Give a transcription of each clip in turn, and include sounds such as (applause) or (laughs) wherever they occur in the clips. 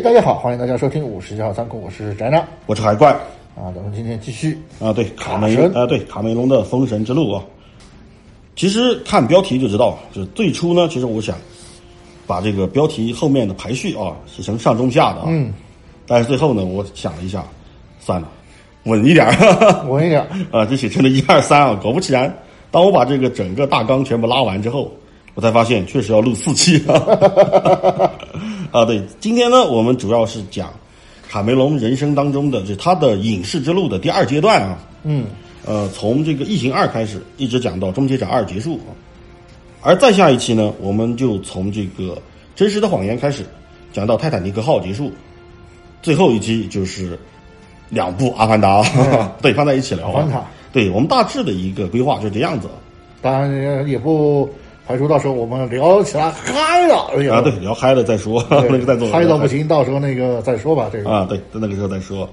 哎，大家好，欢迎大家收听五十号仓库，我是宅长我是海怪啊。咱们今天继续啊，对卡梅神啊，对卡梅隆的《封神之路》啊。其实看标题就知道，就是最初呢，其实我想把这个标题后面的排序啊写成上中下的啊，嗯，但是最后呢，我想了一下，算了，稳一点儿 (laughs) 稳一点。(laughs) 啊，就写成了一二三啊。果不其然，当我把这个整个大纲全部拉完之后，我才发现确实要录四期啊。(laughs) 啊，对，今天呢，我们主要是讲卡梅隆人生当中的这他的影视之路的第二阶段啊。嗯，呃，从这个《异形二》开始，一直讲到《终结者二》结束啊。而再下一期呢，我们就从这个《真实的谎言》开始，讲到《泰坦尼克号》结束，最后一期就是两部《阿凡达》(laughs) 对，放在一起聊、啊。阿凡达对我们大致的一个规划就是这样子当然也不排除到时候我们聊起来嗨了，哎呀啊。对，聊嗨了再说，(laughs) 那个再做嗨到不行，到时候那个再说吧。这个啊，对，在那个时候再说。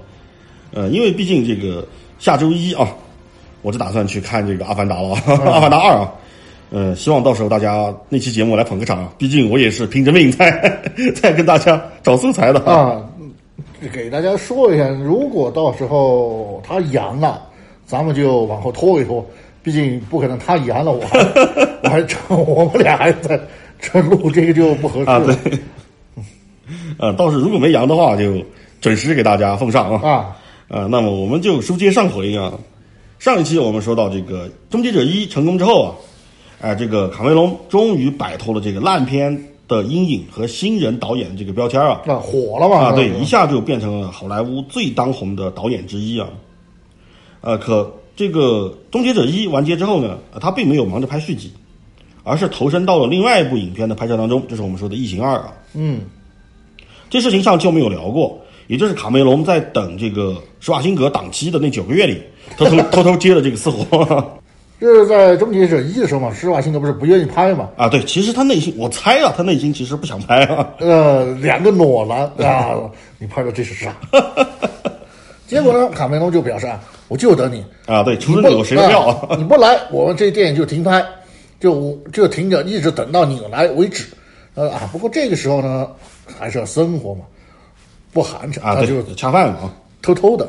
呃，因为毕竟这个下周一啊，我就打算去看这个《阿凡达》了，(laughs) 阿凡达二》啊。呃，希望到时候大家那期节目来捧个场啊，毕竟我也是拼着命在 (laughs) 在跟大家找素材的。啊，给大家说一下，如果到时候他阳了，咱们就往后拖一拖，毕竟不可能他阳了，(laughs) 我还我还 (laughs) 我们俩还在这录，这个就不合适啊，了对。呃，(laughs) 倒是如果没阳的话，就准时给大家奉上啊。啊。呃，那么我们就书接上回啊。上一期我们说到这个《终结者一》成功之后啊，哎、这个卡梅隆终于摆脱了这个烂片的阴影和新人导演这个标签啊。那火了嘛？啊，对，一下就变成了好莱坞最当红的导演之一啊。呃，可这个《终结者一》完结之后呢，呃他并没有忙着拍续集，而是投身到了另外一部影片的拍摄当中，就是我们说的《异形二》啊。嗯，这事情上期我们有聊过，也就是卡梅隆在等这个施瓦辛格档期的那九个月里，偷偷 (laughs) 偷偷接了这个私活 (laughs) 这是在《终结者一》的时候嘛，施瓦辛格不是不愿意拍嘛？啊。对，其实他内心，我猜啊，他内心其实不想拍啊。呃，两个裸男啊，你拍的这是啥？(laughs) 结果呢，卡梅隆就表示啊，我就等你，啊，对，出你不生有谁的票啊啊？你不来，我们这电影就停拍，就就停着，一直等到你来为止。呃啊，不过这个时候呢，还是要生活嘛，不寒碜，啊，他就对，恰饭嘛啊。偷偷的。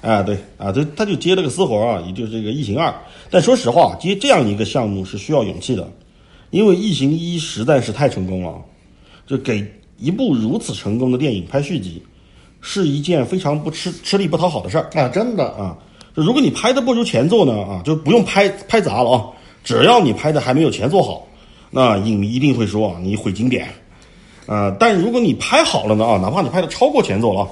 啊，对啊，这他就接了个私活啊，也就是这个《异形二》。但说实话，接这样一个项目是需要勇气的，因为《异形一》实在是太成功了，就给一部如此成功的电影拍续集，是一件非常不吃吃力不讨好的事儿啊，真的啊。就如果你拍的不如前作呢，啊，就不用拍拍砸了啊，只要你拍的还没有前作好，那影迷一定会说啊，你毁经典。啊，但如果你拍好了呢，啊，哪怕你拍的超过前作了啊。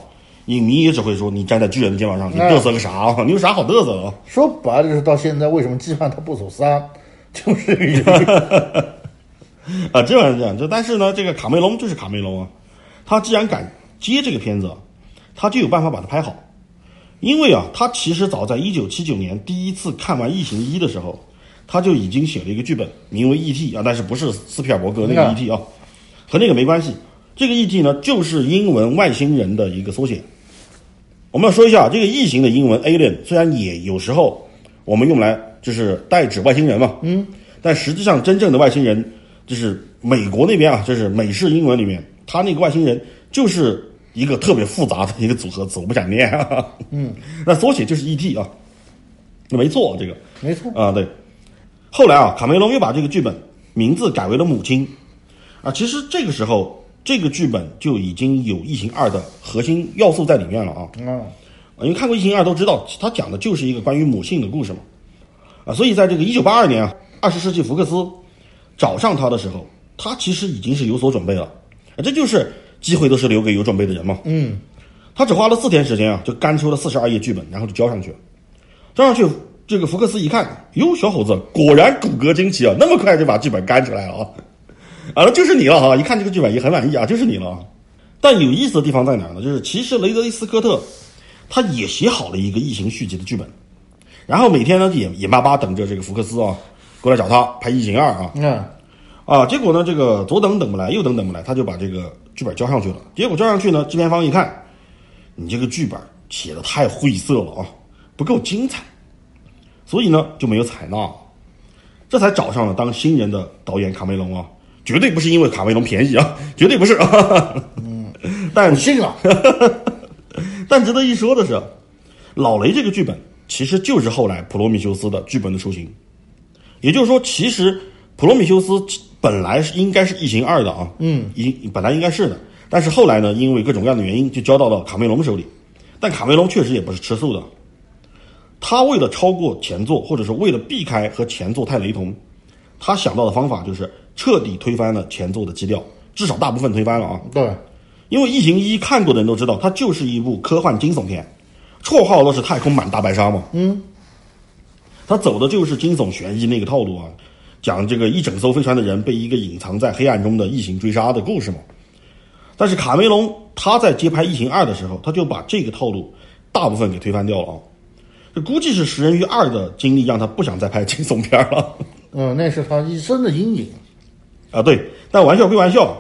影迷也只会说你站在巨人的肩膀上，你嘚瑟个啥啊？(laughs) 你有啥好嘚瑟的啊？说白了就是到现在为什么羁绊他不走三，(laughs) 就是这个原因。(laughs) 啊，这样这样，就但是呢，这个卡梅隆就是卡梅隆啊，他既然敢接这个片子，他就有办法把它拍好，因为啊，他其实早在一九七九年第一次看完《异形一》的时候，他就已经写了一个剧本，名为《E.T.》啊，但是不是斯皮尔伯格那个嗯 E.T. 啊，和那个没关系。这个 E.T. 呢，就是英文外星人的一个缩写。我们要说一下，这个异形的英文 alien 虽然也有时候我们用来就是代指外星人嘛，嗯，但实际上真正的外星人就是美国那边啊，就是美式英文里面，他那个外星人就是一个特别复杂的一个组合词，我不想念啊，嗯，(laughs) 那缩写就是 E.T. 啊，那没错，这个没错，啊，对。后来啊，卡梅隆又把这个剧本名字改为了母亲啊，其实这个时候。这个剧本就已经有《异形二》的核心要素在里面了啊！嗯，啊，因为看过《异形二》都知道，它讲的就是一个关于母性的故事嘛。啊，所以在这个一九八二年啊，二十世纪福克斯找上他的时候，他其实已经是有所准备了。啊，这就是机会都是留给有准备的人嘛。嗯，他只花了四天时间啊，就干出了四十二页剧本，然后就交上去了。交上去，这个福克斯一看，哟，小伙子果然骨骼惊奇啊，那么快就把剧本干出来了啊！(laughs) 啊，那就是你了哈！一看这个剧本也很满意啊，就是你了。但有意思的地方在哪儿呢？就是其实雷德利·斯科特他也写好了一个异形续集的剧本，然后每天呢也眼巴巴等着这个福克斯啊过来找他拍《异形二》啊嗯，啊！结果呢，这个左等等不来，右等等不来，他就把这个剧本交上去了。结果交上去呢，制片方一看，你这个剧本写的太晦涩了啊，不够精彩，所以呢就没有采纳，这才找上了当新人的导演卡梅隆啊。绝对不是因为卡梅隆便宜啊，绝对不是啊。嗯，(laughs) 但不信了。(laughs) 但值得一说的是，老雷这个剧本其实就是后来普罗米修斯的剧本的雏形。也就是说，其实普罗米修斯本来是应该是异形二的啊，嗯，一本来应该是的，但是后来呢，因为各种各样的原因，就交到了卡梅隆手里。但卡梅隆确实也不是吃素的，他为了超过前作，或者是为了避开和前作太雷同，他想到的方法就是彻底推翻了前作的基调，至少大部分推翻了啊。对，因为《异形一》看过的人都知道，它就是一部科幻惊悚片，绰号都是太空版大白鲨嘛。嗯，他走的就是惊悚悬疑那个套路啊，讲这个一整艘飞船的人被一个隐藏在黑暗中的异形追杀的故事嘛。但是卡梅隆他在接拍《异形二》的时候，他就把这个套路大部分给推翻掉了啊。这估计是食人鱼二的经历让他不想再拍惊悚片了嗯，那是他一生的阴影。啊。对，但玩笑归玩笑，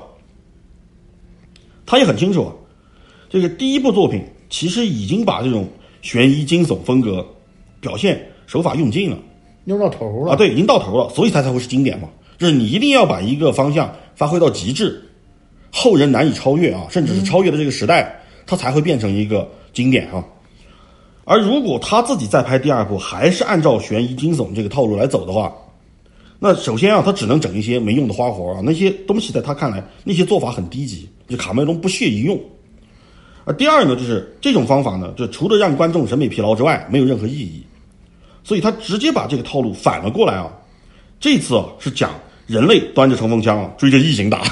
他也很清楚啊，这个第一部作品其实已经把这种悬疑惊悚风格表现手法用尽了。用到头了啊，，对，已经到头了，所以它才会是经典嘛。就是你一定要把一个方向发挥到极致，后人难以超越啊，甚至是超越了这个时代，它才会变成一个经典啊。而如果他自己再拍第二部，还是按照悬疑惊悚这个套路来走的话，那首先啊，他只能整一些没用的花活啊，那些东西在他看来，那些做法很低级，就卡梅隆不屑一用。而第二呢，就是这种方法呢，就除了让观众审美疲劳之外，没有任何意义。所以他直接把这个套路反了过来啊。这次啊是讲人类端着冲锋枪啊追着异形打，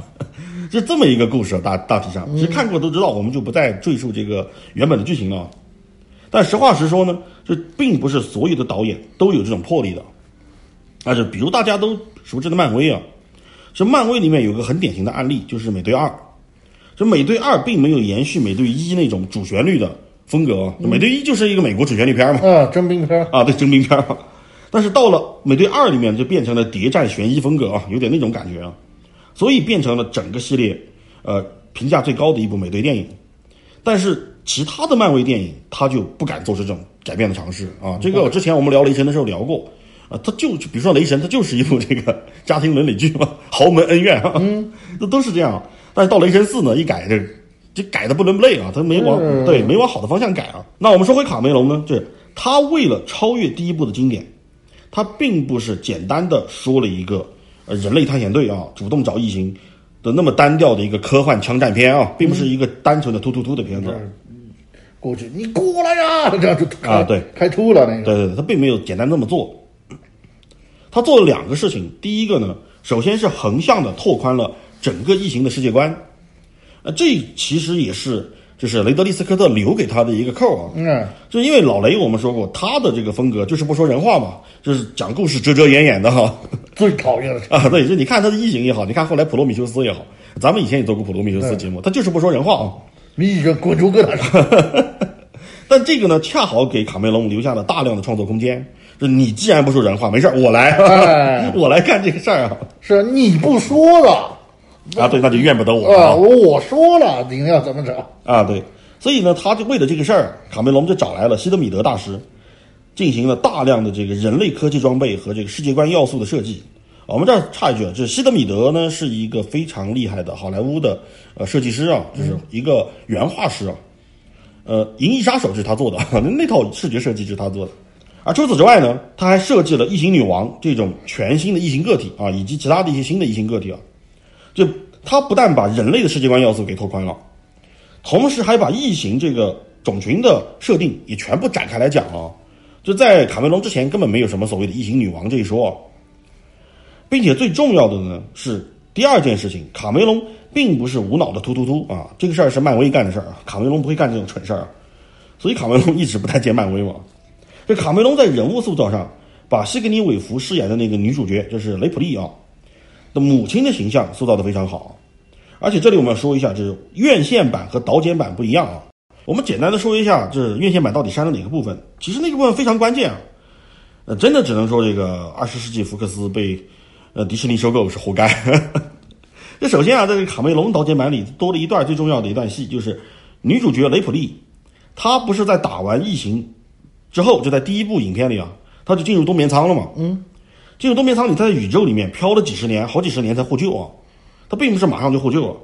(laughs) 是这么一个故事啊。大大体上，其实看过都知道，我们就不再赘述这个原本的剧情了。但实话实说呢，这并不是所有的导演都有这种魄力的。啊，就比如大家都熟知的漫威啊，这漫威里面有个很典型的案例，就是美队二。这美队二并没有延续美队一那种主旋律的风格啊，美队一就是一个美国主旋律片嘛。啊，征兵片，啊，对征兵片儿。但是到了美队二里面就变成了谍战悬疑风格啊，有点那种感觉啊，所以变成了整个系列呃评价最高的一部美队电影。但是其他的漫威电影他就不敢做出这种改变的尝试啊。这个之前我们聊雷神的时候聊过啊，他就比如说雷神，他就是一部这个家庭伦理剧嘛，豪门恩怨啊，嗯，那都是这样。但是到雷神四呢，一改这这改的不伦不类啊，他没往、嗯对没往好的方向改啊。那我们说回卡梅隆呢，就是他为了超越第一部的经典，他并不是简单的说了一个呃人类探险队啊主动找异形的那么单调的一个科幻枪战片啊，并不是一个单纯的突突突的片子。过去你过来呀，这样就啊对开吐了那个，对对对，他并没有简单那么做。他做了两个事情，第一个呢，首先是横向的拓宽了整个异形的世界观，呃，这其实也是就是雷德利·斯科特留给他的一个扣啊。嗯，就因为老雷我们说过，他的这个风格就是不说人话嘛，就是讲故事遮遮掩掩的哈。最讨厌的是啊，对，就你看他的异形也好，你看后来普罗米修斯也好，咱们以前也做过普罗米修斯节目，他就是不说人话啊。你一个滚出疙瘩去，(laughs) 但这个呢，恰好给卡梅隆留下了大量的创作空间。就你既然不说人话，没事儿我来，哎 (laughs) 我来干这个事儿啊。是你不说了啊，对，那就怨不得我啊，啊。我我说了，您要怎么整？啊，对，所以呢，他就为了这个事儿，卡梅隆就找来了西德米德大师，进行了大量的这个人类科技装备和这个世界观要素的设计。我们这儿插一句啊，就是希德米德呢是一个非常厉害的好莱坞的呃设计师啊，就是一个原画师啊。呃，《银翼杀手》就是他做的，(laughs) 那套视觉设计就是他做的。而除此之外呢，他还设计了异形女王这种全新的异形个体啊，以及其他的一些新的异形个体啊。就他不但把人类的世界观要素给拓宽了，同时还把异形这个种群的设定也全部展开来讲了。就在卡梅隆之前，根本没有什么所谓的异形女王这一说。并且最重要的呢是第二件事情，卡梅隆并不是无脑的突突突啊，这个事儿是漫威干的事儿，卡梅隆不会干这种蠢事儿，所以卡梅隆一直不太见漫威嘛。这卡梅隆在人物塑造上，把西格尼韦弗饰演的那个女主角就是雷普利啊的母亲的形象塑造的非常好，而且这里我们要说一下，就是院线版和导剪版不一样啊。我们简单的说一下，就是院线版到底删了哪个部分？其实那个部分非常关键啊，呃，真的只能说这个二十世纪福克斯被呃迪士尼收购是活该。(laughs) 这首先啊，在这个卡梅隆导剪版里多了一段最重要的一段戏，就是女主角雷普利，她不是在打完异形之后，就在第一部影片里啊，她就进入冬眠舱了嘛。嗯，进入冬眠舱里，她在宇宙里面飘了几十年，好几十年才获救啊。它并不是马上就获救了，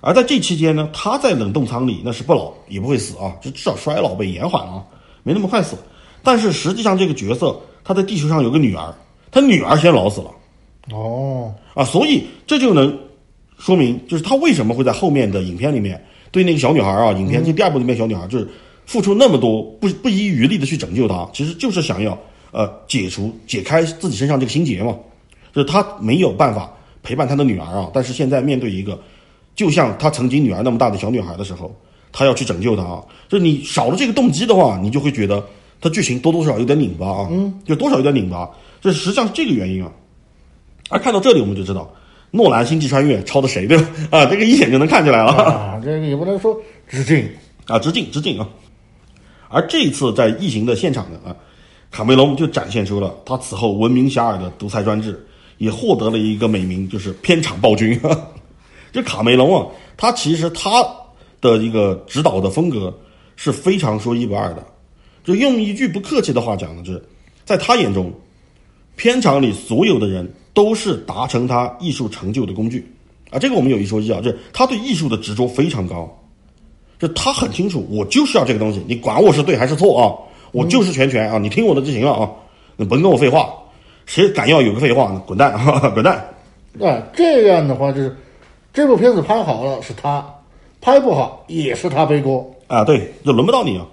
而在这期间呢，他在冷冻舱里那是不老也不会死啊，就至少衰老被延缓了啊，没那么快死。但是实际上这个角色他在地球上有个女儿，他女儿先老死了。哦，啊，所以这就能说明，就是他为什么会在后面的影片里面对那个小女孩啊，影片这第二部里面小女孩就是付出那么多不不遗余力的去拯救她，其实就是想要呃解除解开自己身上这个心结嘛，就是他没有办法陪伴他的女儿啊，但是现在面对一个就像他曾经女儿那么大的小女孩的时候，他要去拯救她啊，就你少了这个动机的话，你就会觉得他剧情多多少少有点拧巴啊，嗯，就多少有点拧巴，这实际上是这个原因啊。而看到这里，我们就知道诺兰《星际穿越》抄的谁对吧？(laughs) 啊，这个一眼就能看出来了。啊，(laughs) 这个也不能说致敬，啊，致敬致敬啊！而这一次在异形的现场呢，啊，卡梅隆就展现出了他此后闻名遐迩的独裁专制，也获得了一个美名，就是片场暴君。(laughs) 这卡梅隆啊，他其实他的一个指导的风格是非常说一不二的。就用一句不客气的话讲呢，就是在他眼中，片场里所有的人都是达成他艺术成就的工具啊。这个我们有一说一啊，就是他对艺术的执着非常高。就他很清楚，我就是要这个东西，你管我是对还是错啊？我就是全权啊，你听我的就行了啊，你甭跟我废话，谁敢要有个废话，滚蛋，(laughs) 滚蛋！啊，这样的话就是这部片子拍好了是他，拍不好也是他背锅。啊，对，就轮不到你啊。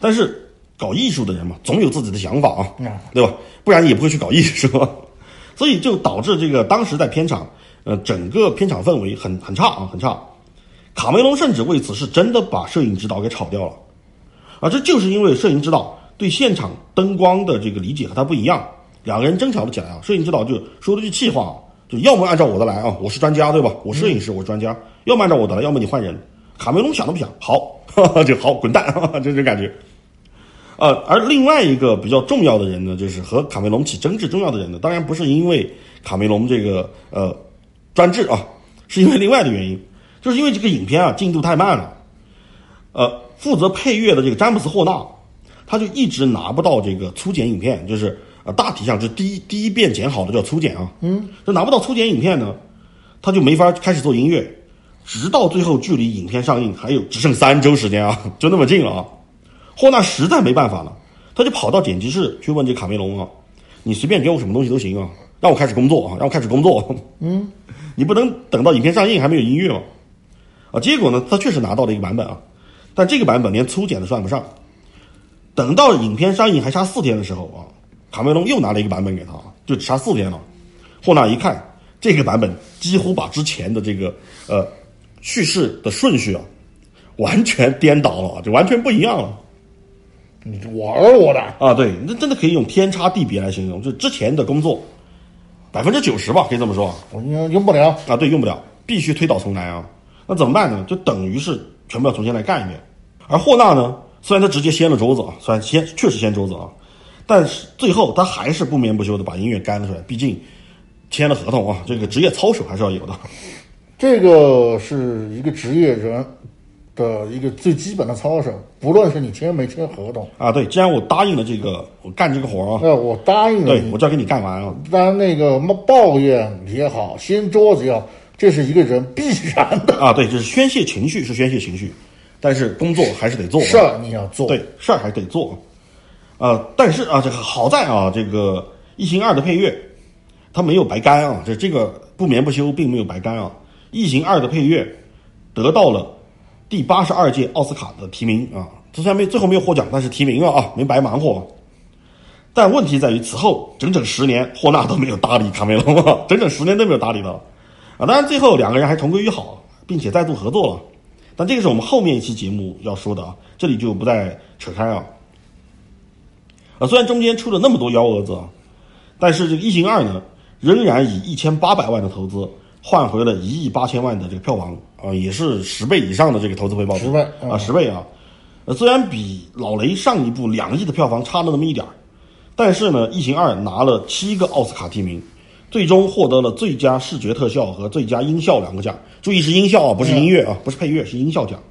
但是搞艺术的人嘛，总有自己的想法啊，嗯对吧？不然也不会去搞艺术，(laughs) 所以就导致这个当时在片场，呃，整个片场氛围很很差啊，很差。卡梅隆甚至为此是真的把摄影指导给炒掉了，啊，这就是因为摄影指导对现场灯光的这个理解和他不一样，两个人争吵了起来啊。摄影指导就说了句气话啊，就要么按照我的来啊，我是专家对吧？我摄影师，我是专家，要么按照我的来，要么你换人。卡梅隆想都不想，好，(laughs) 就好，滚蛋，(laughs) 就这感觉。呃，而另外一个比较重要的人呢，就是和卡梅隆起争执重要的人呢，当然不是因为卡梅隆这个呃专制啊，是因为另外的原因，就是因为这个影片啊进度太慢了。呃，负责配乐的这个詹姆斯霍纳，他就一直拿不到这个粗剪影片，就是呃大体上就是第一第一遍剪好的叫粗剪啊，嗯，就拿不到粗剪影片呢，他就没法开始做音乐，直到最后距离影片上映还有只剩三周时间啊，(laughs) 就那么近了啊。霍纳实在没办法了，他就跑到剪辑室去问这卡梅隆啊：“你随便给我什么东西都行啊，让我开始工作啊，让我开始工作。嗯，(laughs) 你不能等到影片上映还没有音乐吗？啊，结果呢，他确实拿到了一个版本啊，但这个版本连粗剪都算不上。等到影片上映还差四天的时候啊，卡梅隆又拿了一个版本给他，就只差四天了。霍纳一看这个版本，几乎把之前的这个呃叙事的顺序啊完全颠倒了，就完全不一样了。你玩我的，啊，对，那真的可以用天差地别来形容，就之前的工作百分之九十吧，可以这么说我用用不了。啊，对，用不了，必须推倒重来啊。那怎么办呢？就等于是全部要重新来干一遍。而霍纳呢，虽然他直接掀了桌子啊，虽然掀确实掀桌子啊，但是最后他还是不眠不休的把音乐干了出来，毕竟签了合同啊，这个职业操守还是要有的。(laughs) 这个是一个职业人的一个最基本的操守，不论是你签没签合同，啊，对，既然我答应了这个，我干这个活儿啊，哎，我答应了你对我，就要给你干完啊。当然那个什么抱怨也好，掀桌子也好，这是一个人必然的啊，对，就是宣泄情绪是宣泄情绪，但是工作还是得做啊事儿，你要做。对，事儿还得做。呃，但是啊，这个好在啊，这个《异形二》的配乐它没有白干啊，这这个不眠不休并没有白干啊，《异形二》的配乐得到了第八十二届奥斯卡的提名啊，这虽然没最后没有获奖，但是提名了啊，没白忙活。但问题在于，此后整整十年，霍纳都没有搭理卡梅隆啊，整整十年都没有搭理他啊。当然，最后两个人还同归于好，并且再度合作了。但这个是我们后面一期节目要说的啊，这里就不再扯开啊。啊，虽然中间出了那么多幺蛾子啊，但是这个《异形二》呢，仍然以一千八百万的投资换回了一亿八千万的这个票房啊，也是十倍以上的这个投资回报比十倍嗯啊，十倍啊。呃，虽然比老雷上一部两亿的票房差了那么一点儿，但是呢，《异形二》拿了七个奥斯卡提名，最终获得了最佳视觉特效和最佳音效两个奖。注意是音效啊，不是音乐啊，不是配乐，是音效奖。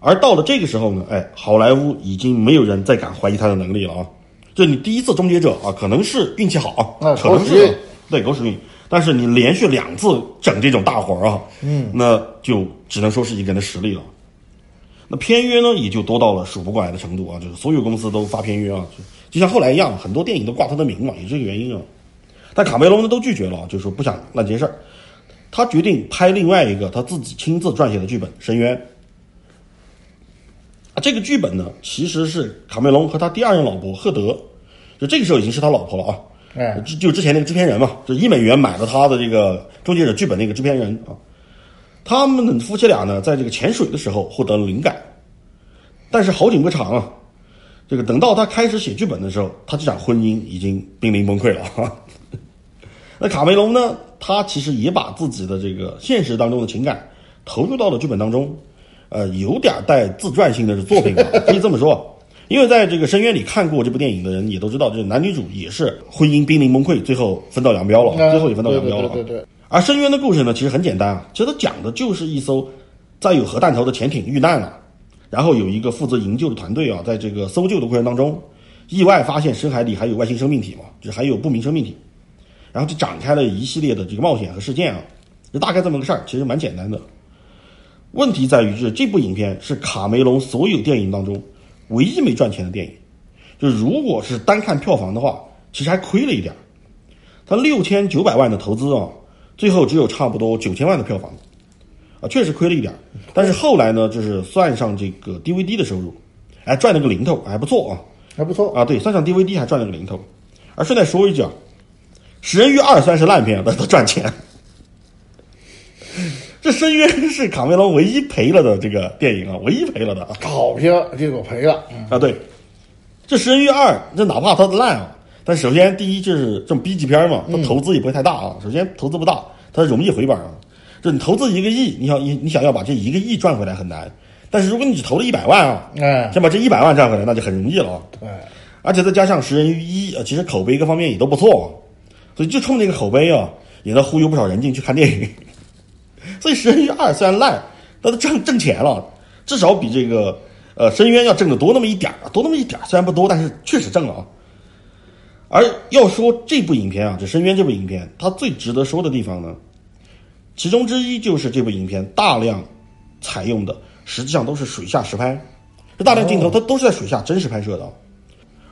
而到了这个时候呢，哎，好莱坞已经没有人再敢怀疑他的能力了啊。就你第一次终结者啊，可能是运气好，啊可能是对狗屎运，但是你连续两次整这种大活儿啊，嗯，那就只能说是一个人的实力了。那片约呢，也就多到了数不过来的程度啊，就是所有公司都发片约啊，就就像后来一样，很多电影都挂他的名嘛，也是这个原因啊。但卡梅隆呢都拒绝了，就说不想烂这事儿，他决定拍另外一个他自己亲自撰写的剧本《深渊》。啊，这个剧本呢，其实是卡梅隆和他第二任老婆赫德，就这个时候已经是他老婆了啊。就之前那个制片人嘛，就一美元买了他的这个《终结者》剧本那个制片人啊。他们夫妻俩呢，在这个潜水的时候获得了灵感，但是好景不长啊。这个等到他开始写剧本的时候，他这场婚姻已经濒临崩溃了。那卡梅隆呢，他其实也把自己的这个现实当中的情感投入到了剧本当中。呃，有点带自传性的作品吧，可以这么说。因为在这个深渊里看过这部电影的人也都知道，就是男女主也是婚姻濒临崩溃，最后分道扬镳了，最后也分道扬镳了。对对对。而深渊的故事呢，其实很简单啊，其实它讲的就是一艘载有核弹头的潜艇遇难了，然后有一个负责营救的团队啊，在这个搜救的过程当中，意外发现深海里还有外星生命体嘛，就是还有不明生命体，然后就展开了一系列的这个冒险和事件啊，就大概这么个事儿，其实蛮简单的。问题在于，就是这部影片是卡梅隆所有电影当中唯一没赚钱的电影。就如果是单看票房的话，其实还亏了一点儿。他六千九百万的投资啊，最后只有差不多九千万的票房，啊，确实亏了一点儿。但是后来呢，就是算上这个 DVD 的收入，哎，赚了个零头，还不错啊，还不错啊。对，算上 DVD 还赚了个零头。而顺带说一句啊，《食人鱼二》虽然是烂片，但它赚钱。这深渊是卡梅隆唯一赔了的这个电影啊，唯一赔了的啊，好片结果赔了啊。对，这食人鱼二，这哪怕它烂啊，但首先第一就是这种 B 级片嘛，它投资也不会太大啊。首先投资不大，它容易回本啊。就你投资一个亿，你想你你想要把这一个亿赚回来很难，但是如果你只投了一百万啊，哎，想把这一百万赚回来，那就很容易了啊。对，而且再加上食人鱼一啊，其实口碑各方面也都不错，所以就冲这个口碑啊，也能忽悠不少人进去看电影。(laughs) 所以《食人鱼二》虽然烂，但它挣挣钱了，至少比这个呃《深渊》要挣的多那么一点儿，多那么一点儿，虽然不多，但是确实挣了啊。而要说这部影片啊，这《深渊》这部影片，它最值得说的地方呢，其中之一就是这部影片大量采用的实际上都是水下实拍，这大量镜头它都是在水下真实拍摄的，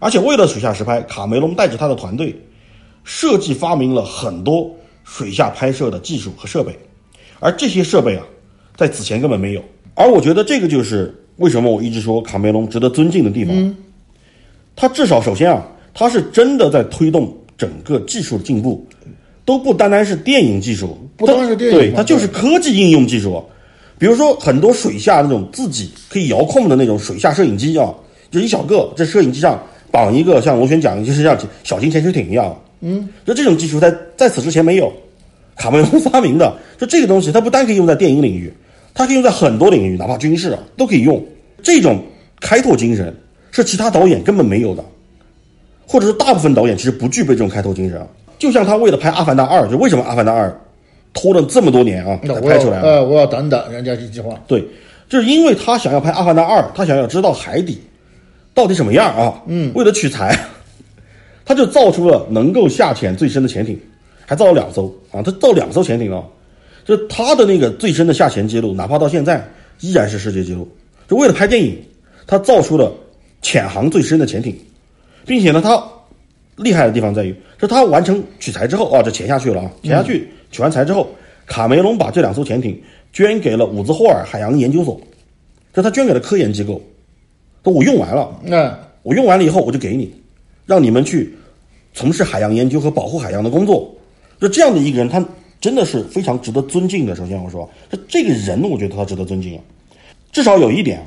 而且为了水下实拍，卡梅隆带着他的团队设计发明了很多水下拍摄的技术和设备。而这些设备啊，在此前根本没有。而我觉得这个就是为什么我一直说卡梅隆值得尊敬的地方。他至少首先啊，他是真的在推动整个技术的进步，都不单单是电影技术，不单是电影，对，它就是科技应用技术。比如说很多水下那种自己可以遥控的那种水下摄影机啊，就一小个，在摄影机上绑一个像螺旋桨，就是像小型潜水艇一样。嗯，就这种技术在在此之前没有。卡梅隆发明的，就这个东西，它不单可以用在电影领域，它可以用在很多领域，哪怕军事啊都可以用。这种开拓精神是其他导演根本没有的，或者是大部分导演其实不具备这种开拓精神。就像他为了拍《阿凡达二》，就为什么《阿凡达二》拖了这么多年啊才拍出来？呃，我要等等人家这句话。对，就是因为他想要拍《阿凡达二》，他想要知道海底到底什么样啊。嗯，为了取材，他就造出了能够下潜最深的潜艇。还造了两艘啊，他造两艘潜艇啊，就他的那个最深的下潜记录，哪怕到现在依然是世界纪录。就为了拍电影，他造出了潜航最深的潜艇，并且呢，他厉害的地方在于，是他完成取材之后啊，就潜下去了啊，潜下去取完材之后，卡梅隆把这两艘潜艇捐给了伍兹霍尔海洋研究所，就他捐给了科研机构，说我用完了，那我用完了以后我就给你，让你们去从事海洋研究和保护海洋的工作。就这样的一个人，他真的是非常值得尊敬的。首先我说，这这个人，我觉得他值得尊敬啊。至少有一点，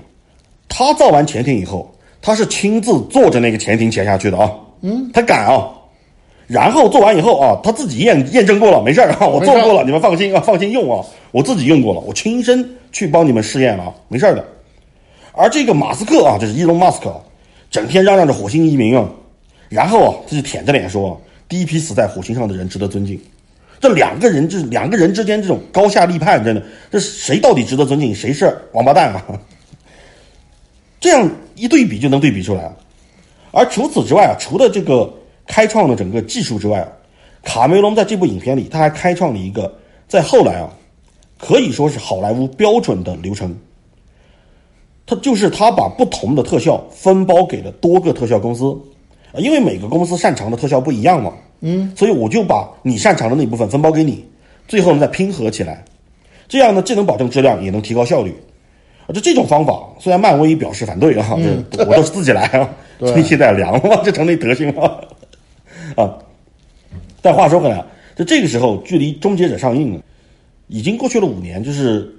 他造完潜艇以后，他是亲自坐着那个潜艇潜下去的啊。嗯，他敢啊。然后做完以后啊，他自己验验证过了，没事儿啊，我做过了，你们放心啊，放心用啊，我自己用过了，我亲身去帮你们试验了啊，没事儿的。而这个马斯克啊，就是伊隆马斯克，整天嚷嚷着火星移民啊，然后啊，他就舔着脸说。第一批死在火星上的人值得尊敬，这两个人，这两个人之间这种高下立判，真的，这谁到底值得尊敬，谁是王八蛋啊？这样一对比就能对比出来了。而除此之外啊，除了这个开创的整个技术之外啊，卡梅隆在这部影片里，他还开创了一个在后来啊，可以说是好莱坞标准的流程。他就是他把不同的特效分包给了多个特效公司，因为每个公司擅长的特效不一样嘛，嗯，所以我就把你擅长的那部分分包给你，最后呢再拼合起来，这样呢既能保证质量，也能提高效率。啊，就这种方法，虽然漫威表示反对啊，这我都是自己来啊，(laughs) 所以现在凉了嘛，就成那德行了，啊。但话说回来，就这个时候，距离《终结者》上映已经过去了五年，就是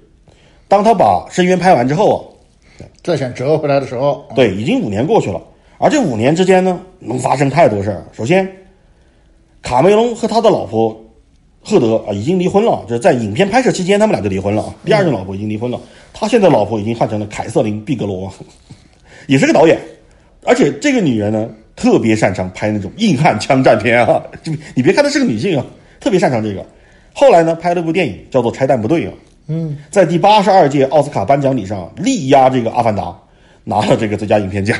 当他把《深渊》拍完之后啊。再想折回来的时候，对，已经五年过去了。而这五年之间呢，能发生太多事儿。首先，卡梅隆和他的老婆赫德啊已经离婚了，就是在影片拍摄期间，他们俩就离婚了。第二任老婆已经离婚了，他现在老婆已经换成了凯瑟琳·毕格罗，(laughs) 也是个导演。而且这个女人呢，特别擅长拍那种硬汉枪战片啊。(laughs) 就你别看她是个女性啊，特别擅长这个。后来呢，拍了部电影叫做《拆弹部队》啊。嗯，在第八十二届奥斯卡颁奖礼上力压这个《阿凡达》，拿了这个最佳影片奖，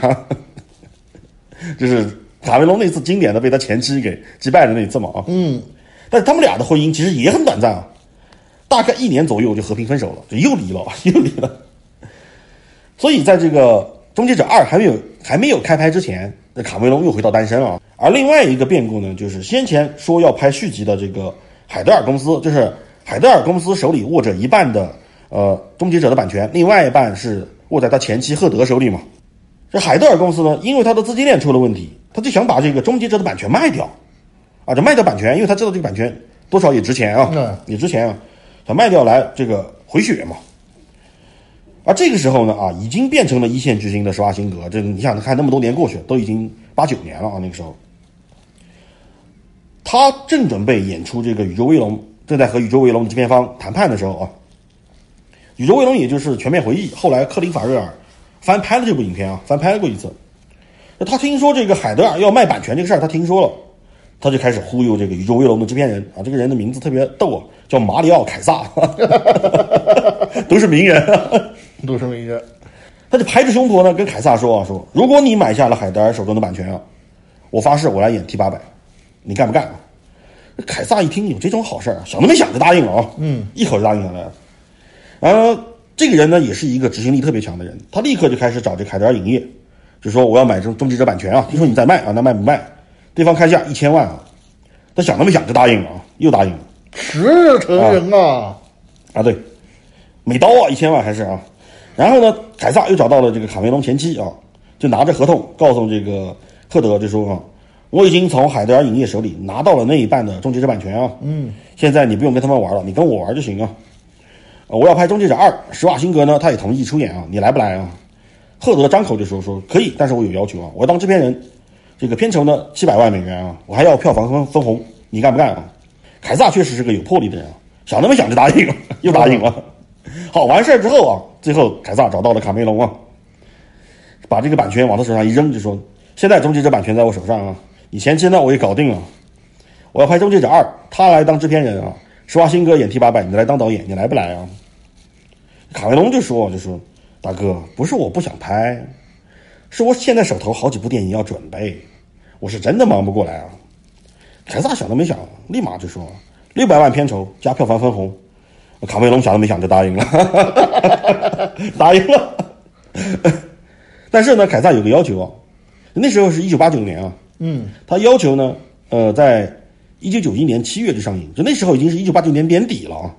就是卡梅隆那次经典的被他前妻给击败的那一次嘛啊。嗯，但是他们俩的婚姻其实也很短暂啊，大概一年左右就和平分手了，就又离了，(laughs) 又离了。所以在这个《终结者二》还没有还没有开拍之前，那卡梅隆又回到单身了。而另外一个变故呢，就是先前说要拍续集的这个海德尔公司，就是。海德尔公司手里握着一半的呃《终结者》的版权，另外一半是握在他前妻赫德手里嘛。这海德尔公司呢，因为他的资金链出了问题，他就想把这个《终结者》的版权卖掉，啊，就卖掉版权，因为他知道这个版权多少也值钱啊，也值钱啊，想卖掉来这个回血嘛。而这个时候呢，啊，已经变成了一线巨星的施瓦辛格，这你想看那么多年过去，都已经八九年了啊，那个时候，他正准备演出这个《宇宙威龙》。正在和宇宙威龙的制片方谈判的时候啊，宇宙威龙也就是全面回忆，后来克林法瑞尔翻拍了这部影片啊，翻拍过一次。他听说这个海德尔要卖版权这个事儿，他听说了，他就开始忽悠这个宇宙威龙的制片人啊，这个人的名字特别逗啊，叫马里奥凯撒，(laughs) 都是名人，(laughs) 都是名人。他就拍着胸脯呢，跟凯撒说啊，说如果你买下了海德尔手中的版权啊，我发誓我来演 T 八百，你干不干？凯撒一听有这种好事儿，想都没想就答应了啊！嗯，一口就答应下来了。然后这个人呢，也是一个执行力特别强的人，他立刻就开始找这凯德尔影业，就说我要买这终结者版权啊！听说你在卖啊，那卖不卖？对方开价一千万啊，他想都没想就答应了啊，又答应了。实诚人啊！啊，对，美刀啊，一千万还是啊？然后呢，凯撒又找到了这个卡梅隆前妻啊，就拿着合同告诉这个赫德，就说啊。我已经从海德尔影业手里拿到了那一半的《终结者》版权啊，嗯，现在你不用跟他们玩了，你跟我玩就行啊。我要拍《终结者二》，施瓦辛格呢，他也同意出演啊，你来不来啊？赫德张口就说说可以，但是我有要求啊，我要当制片人，这个片酬呢七百万美元啊，我还要票房分分红，你干不干啊？凯撒确实是个有魄力的人啊，想都没想就答应了，(laughs) 又答应了。好，完事儿之后啊，最后凯撒找到了卡梅隆啊，把这个版权往他手上一扔，就说现在《终结者》版权在我手上啊。你前期呢，我也搞定了。我要拍《终结者二》，他来当制片人啊。施瓦辛格演 T 八百，你来当导演，你来不来啊？卡梅隆就说：“就说大哥，不是我不想拍，是我现在手头好几部电影要准备，我是真的忙不过来啊。”凯撒想都没想，立马就说：“六百万片酬加票房分红。”卡梅隆想都没想就答应了，(laughs) 答应了。但是呢，凯撒有个要求啊，那时候是一九八九年啊。嗯，他要求呢，呃，在一九九一年七月就上映，就那时候已经是一九八九年年底了啊，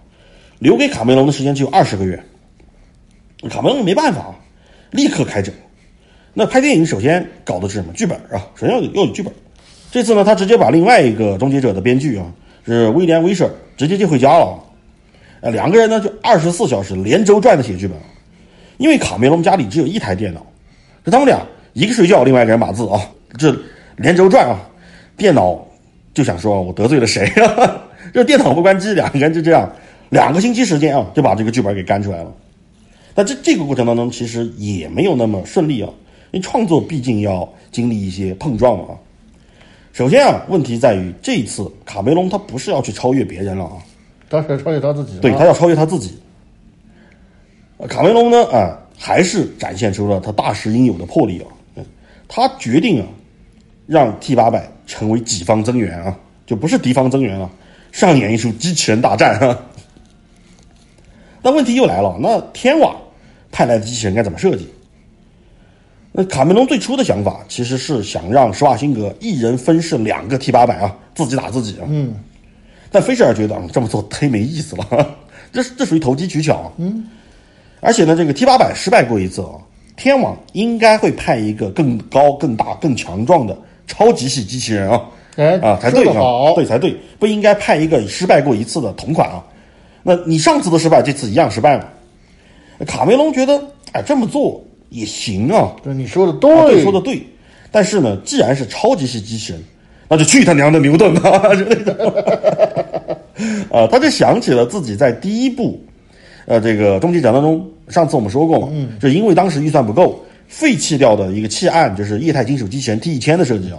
留给卡梅隆的时间只有二十个月。卡梅隆没办法，立刻开整。那拍电影首先搞的是什么？剧本啊，首先要有要有剧本。这次呢，他直接把另外一个终结者的编剧啊，是威廉威舍直接接回家了。呃，两个人呢就二十四小时连轴转的写剧本，因为卡梅隆家里只有一台电脑，就他们俩一个睡觉，另外一个人码字啊，这。连轴转啊，电脑就想说，我得罪了谁啊？这 (laughs) 电脑不关机，两个人就这样，两个星期时间啊，就把这个剧本给干出来了。那这这个过程当中，其实也没有那么顺利啊，因为创作毕竟要经历一些碰撞嘛啊。首先啊，问题在于这一次卡梅隆他不是要去超越别人了啊，他是要超越他自己，对他要超越他自己。卡梅隆呢啊，还是展现出了他大师应有的魄力啊，他决定啊。让 T 八百成为己方增援啊！就不是敌方增援啊，上演一出机器人大战啊。那问题又来了，那天网派来的机器人该怎么设计？那卡梅隆最初的想法其实是想让施瓦辛格一人分饰两个 T 八百啊，自己打自己啊。嗯，但菲舍尔觉得啊，这么做忒没意思了，(laughs) 这这属于投机取巧。嗯，而且呢，这个 T 八百失败过一次啊，天网应该会派一个更高、更大、更强壮的超级系机器人啊。哎啊，才对啊对才对，不应该派一个失败过一次的同款啊。那你上次的失败，这次一样失败嘛？卡梅隆觉得，哎，这么做也行啊，对你说的啊对，对，说的对。但是呢，既然是超级系机器人，那就去他娘的牛顿吧 (laughs) 之类的。(laughs) 啊，他就想起了自己在第一部，呃，这个终极战当中，上次我们说过嘛，嗯，就因为当时预算不够，废弃掉的一个弃案，就是液态金属机器人 T 一千的设计啊。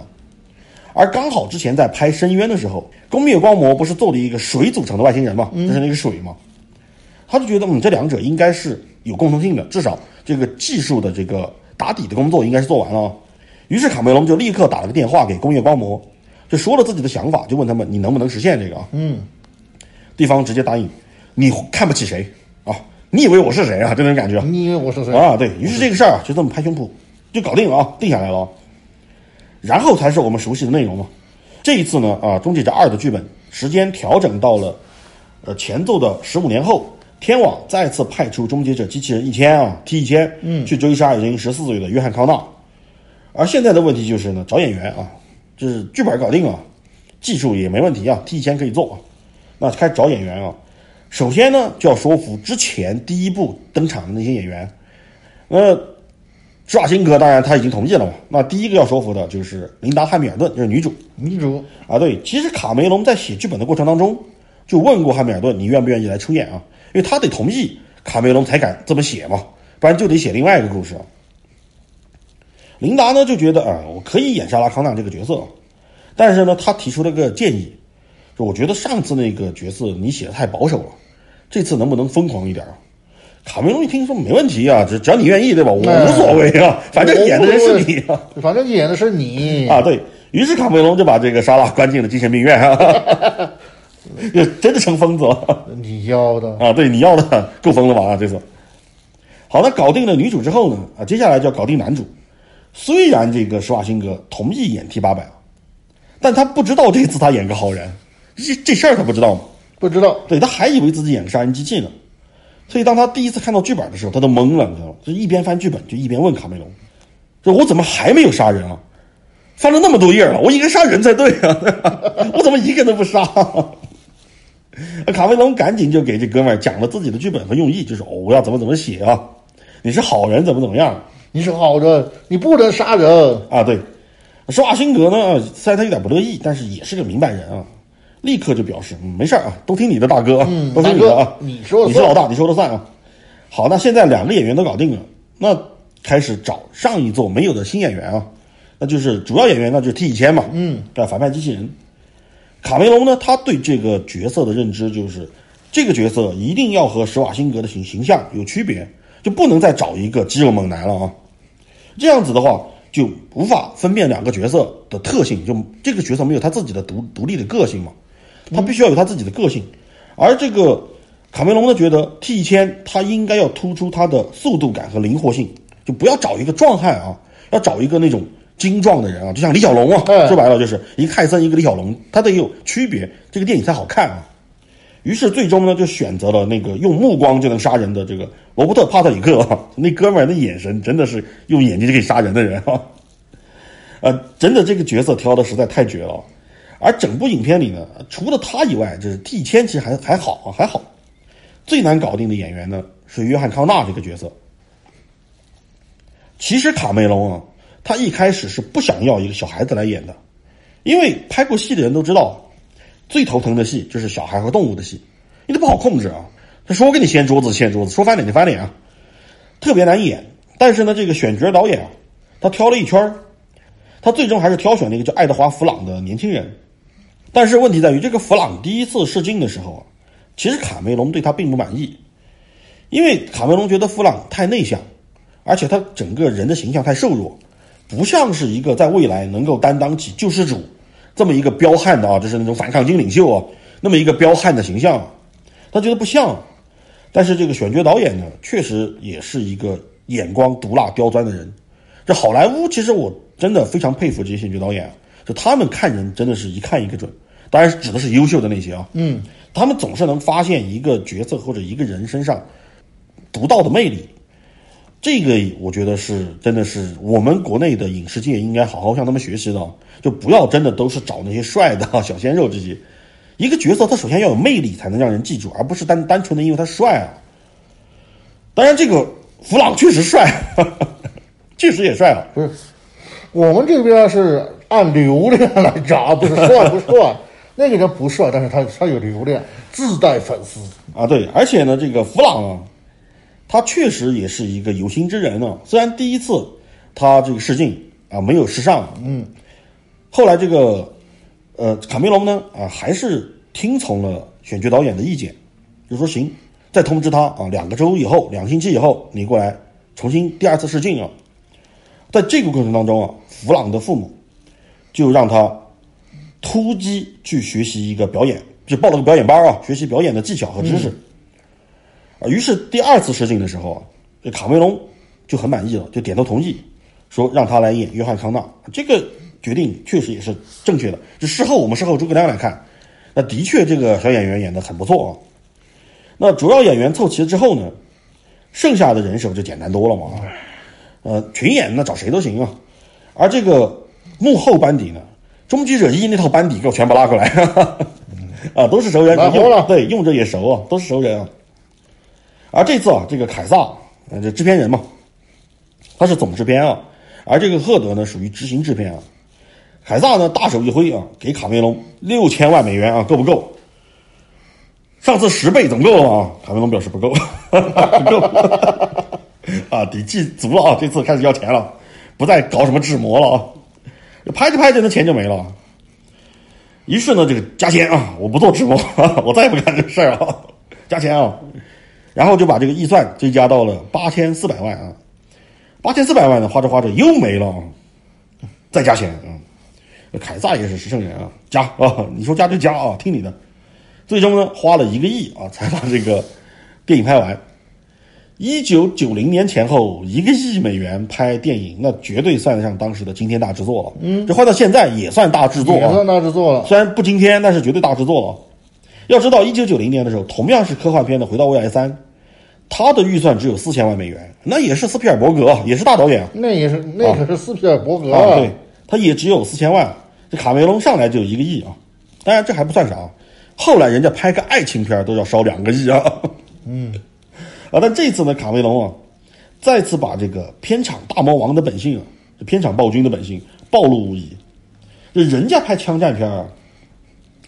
而刚好之前在拍《深渊》的时候，工业光魔不是做了一个水组成的外星人嘛，就是那个水嘛，他就觉得嗯，这两者应该是有共同性的，至少这个技术的这个打底的工作应该是做完了。于是卡梅隆就立刻打了个电话给工业光魔，就说了自己的想法，就问他们你能不能实现这个啊？嗯，对方直接答应，你看不起谁啊？你以为我是谁啊？这种感觉你以为我是谁？啊，对于是这个事儿啊，就这么拍胸脯就搞定了啊，定下来了啊。然后才是我们熟悉的内容嘛。这一次呢，啊，《终结者二》的剧本时间调整到了呃前奏的十五年后，天网再次派出终结者机器人一千啊 T 一千，嗯，去追杀已经十四岁的约翰康纳。而现在的问题就是呢，找演员啊，就是剧本搞定啊，技术也没问题啊，T 一千可以做啊，那开始找演员啊。首先呢，就要说服之前第一部登场的那些演员，那。施瓦辛格当然他已经同意了嘛。那第一个要说服的就是琳达·汉密尔顿，就是女主女主啊。对，其实卡梅隆在写剧本的过程当中就问过汉密尔顿，你愿不愿意来出演啊？因为他得同意，卡梅隆才敢这么写嘛，不然就得写另外一个故事。琳达呢就觉得啊，我可以演莎拉·康纳这个角色，但是呢，他提出了个建议，就我觉得上次那个角色你写的太保守了，这次能不能疯狂一点啊？卡梅隆一听说没问题啊，只只要你愿意，对吧？我无所谓啊，(laughs) 反正演的人是你啊。反正演的是你 (laughs) 啊，对于是卡梅隆就把这个莎拉关进了精神病院啊，(laughs) 就真的成疯子了你要的啊！对，你要的够疯了吧？啊，这次好，那搞定了女主之后呢？啊，接下来就要搞定男主。虽然这个施瓦辛格同意演 T 八百，但他不知道这次他演个好人，这这事儿他不知道吗？不知道，对他还以为自己演个杀人机器呢。所以当他第一次看到剧本的时候，他都懵了，你知道吗？就一边翻剧本，就一边问卡梅隆：“说我怎么还没有杀人啊？翻了那么多页了，我应该杀人才对啊！(laughs) 我怎么一个都不杀？” (laughs) 卡梅隆赶紧就给这哥们儿讲了自己的剧本和用意，就是哦，我要怎么怎么写啊？你是好人，怎么怎么样？你是好人，你不能杀人啊！对，施瓦辛格呢，虽然他有点不乐意，但是也是个明白人啊。立刻就表示，嗯，没事啊，都听你的，大哥，嗯 (laughs) 都听你的啊，你说你是老大，你说了算啊。好，那现在两个演员都搞定了，那开始找上一座没有的新演员啊，那就是主要演员那，就是 T 一千嘛，嗯，对，反派机器人。卡梅隆呢，他对这个角色的认知就是，这个角色一定要和施瓦辛格的形形象有区别，就不能再找一个肌肉猛男了啊。这样子的话，就无法分辨两个角色的特性，就这个角色没有他自己的独独立的个性嘛。他必须要有他自己的个性，而这个卡梅隆呢，觉得 T 一千他应该要突出他的速度感和灵活性，就不要找一个壮汉啊，要找一个那种精壮的人啊，就像李小龙啊，嗯说白了就是一个泰森，一个李小龙，他得有区别，这个电影才好看啊。于是最终呢，就选择了那个用目光就能杀人的这个罗伯特·帕特里克啊，那哥们儿的眼神真的是用眼睛就可以杀人的人啊，呃，真的这个角色挑的实在太绝了。而整部影片里呢，除了他以外，就是 T 千其实还还好啊，还好。最难搞定的演员呢是约翰康纳这个角色。其实卡梅隆啊，他一开始是不想要一个小孩子来演的，因为拍过戏的人都知道，最头疼的戏就是小孩和动物的戏，因为不好控制啊。他说给你掀桌子掀桌子，说翻脸就翻脸啊，特别难演。但是呢，这个选角导演啊，他挑了一圈他最终还是挑选了一个叫爱德华·弗朗的年轻人。但是问题在于，这个弗朗第一次试镜的时候啊，其实卡梅隆对他并不满意，因为卡梅隆觉得弗朗太内向，而且他整个人的形象太瘦弱，不像是一个在未来能够担当起救世主这么一个彪悍的啊，就是那种反抗军领袖啊，那么一个彪悍的形象，他觉得不像。但是这个选角导演呢，确实也是一个眼光毒辣刁钻的人。这好莱坞其实我真的非常佩服这些选角导演，就他们看人真的是一看一个准。当然指的是优秀的那些啊，嗯，他们总是能发现一个角色或者一个人身上独到的魅力。这个我觉得是真的是我们国内的影视界应该好好向他们学习的，就不要真的都是找那些帅的小鲜肉这些。一个角色他首先要有魅力才能让人记住，而不是单单纯的因为他帅啊。当然，这个弗朗确实帅，(laughs) 确实也帅啊。不是，我们这边是按流量来找，不是帅不帅。那个人不帅，但是他他有流量，自带粉丝。啊，对，而且呢，这个弗朗啊，他确实也是一个有心之人啊。虽然第一次他这个试镜啊没有试上，嗯，后来这个呃卡梅隆呢啊还是听从了选角导演的意见，就说行，再通知他啊，两个周以后，两个星期以后你过来重新第二次试镜啊。在这个过程当中啊，弗朗的父母就让他突击去学习一个表演，就报了个表演班啊，学习表演的技巧和知识。啊，于是第二次试镜的时候啊，这卡梅隆就很满意了，就点头同意，说让他来演约翰康纳。这个决定确实也是正确的。这事后我们事后诸葛亮来看，那的确这个小演员演的很不错啊。那主要演员凑齐了之后呢，剩下的人手就简单多了嘛。呃，群演那找谁都行啊。而这个幕后班底呢，终结者一那套班底给我全部拉过来，(laughs) 啊，都是熟人，来活了对，用着也熟啊，都是熟人啊。而这次啊，这个凯撒，呃，这制片人嘛，他是总制片啊，而这个赫德呢，属于执行制片啊。凯撒呢，大手一挥啊，给卡梅隆六千万美元啊，够不够？上次十倍总够了吗？卡梅隆表示不够，(laughs) 不够 (laughs) 啊，底气足了啊，这次开始要钱了，不再搞什么制模了啊，拍着拍着那钱就没了。于是呢，这个加钱啊，我不做直播，(laughs) 我再也不干这事儿啊，加钱啊。然后就把这个预算追加到了八千四百万啊，八千四百万呢，花着花着又没了啊，再加钱啊，凯撒也是实诚人啊，加啊，你说加就加啊，听你的。最终呢，花了一个亿啊，才把这个电影拍完。一九九零年前后，一个亿美元拍电影，那绝对算得上当时的惊天大制作了。嗯，这换到现在也算大制作了，也算大制作了。虽然不惊天，但是绝对大制作了。要知道，一九九零年的时候，同样是科幻片的《回到未来三》，它的预算只有四千万美元，那也是斯皮尔伯格，也是大导演啊。那也是那可是斯皮尔伯格啊，对，他也只有四千万。这卡梅隆上来就有一个亿啊，当然这还不算啥，后来人家拍个爱情片都要烧两个亿啊。嗯，啊，但这次呢，卡梅隆啊，再次把这个片场大魔王的本性啊，这片场暴君的本性暴露无遗。这人家拍枪战片啊，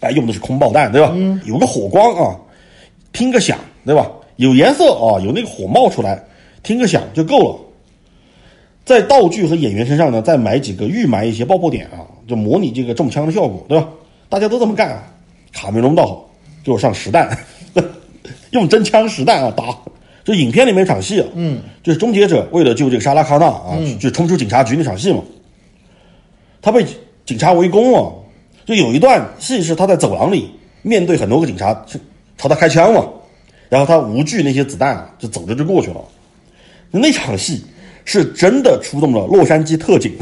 哎，用的是空爆弹，对吧？嗯，有个火光啊，听个响，对吧？有颜色啊，有那个火冒出来，听个响就够了。在道具和演员身上呢，再埋几个预埋一些爆破点啊，就模拟这个中枪的效果，对吧？大家都这么干啊。卡梅隆倒好，给我上实弹，(laughs) 用真枪实弹啊打。就影片里面一场戏啊，嗯，就是终结者为了救这个莎拉康纳啊，就冲出警察局那场戏嘛。他被警察围攻啊，就有一段戏是他在走廊里面对很多个警察，朝他开枪嘛。然后他无惧那些子弹啊，就走着就过去了。那场戏是真的出动了洛杉矶特警，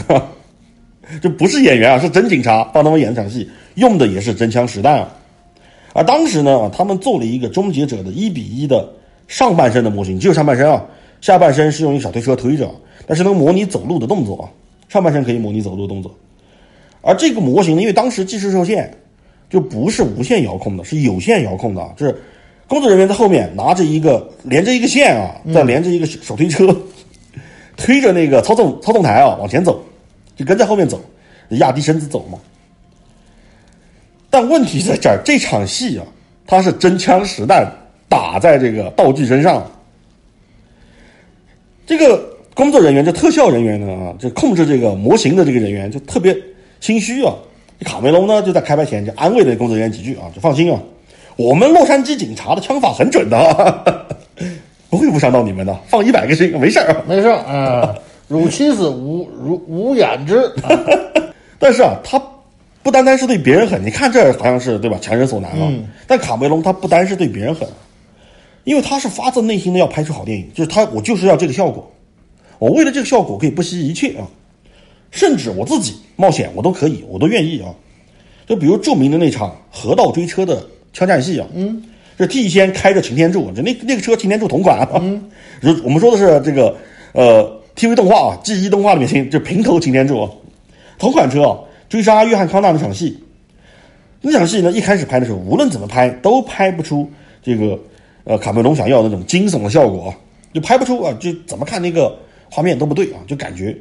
(laughs) 就不是演员啊，是真警察帮他们演这场戏，用的也是真枪实弹啊。而当时呢，他们做了一个终结者的一比一的上半身的模型，只有上半身啊，下半身是用一个小推车推着，但是能模拟走路的动作啊，上半身可以模拟走路的动作。而这个模型呢，因为当时技术受限，就不是无线遥控的，是有线遥控的，就是。工作人员在后面拿着一个连着一个线啊，再连着一个手推车，(laughs) 推着那个操纵操纵台啊往前走，就跟在后面走，压低身子走嘛。但问题在这儿，这场戏啊，它是真枪实弹打在这个道具身上。这个工作人员，这特效人员呢啊，就控制这个模型的这个人员就特别心虚啊。卡梅隆呢就在开拍前就安慰了工作人员几句啊，就放心啊。我们洛杉矶警察的枪法很准的，(laughs) 不会误伤到你们的，放一百个心，没事儿，没事儿啊。(laughs) 汝妻子无如无眼之，(laughs) 但是啊，他不不单单是对别人狠，你看这好像是对吧？强人所难啊。但卡梅隆他不单是对别人狠，因为他是发自内心的要拍出好电影，就是他我就是要这个效果，我为了这个效果可以不惜一切啊，甚至我自己冒险我都可以，我都愿意啊。就比如著名的那场河道追车的枪战戏啊，嗯，这替先开着擎天柱，这那那个车擎天柱同款啊，嗯，我们说的是这个呃 TV 动画啊，G 一动画里面擎就平头擎天柱，同款车啊。追杀约翰康纳那场戏，那场戏呢？一开始拍的时候，无论怎么拍都拍不出这个呃卡梅隆想要的那种惊悚的效果，就拍不出啊，就怎么看那个画面都不对啊，就感觉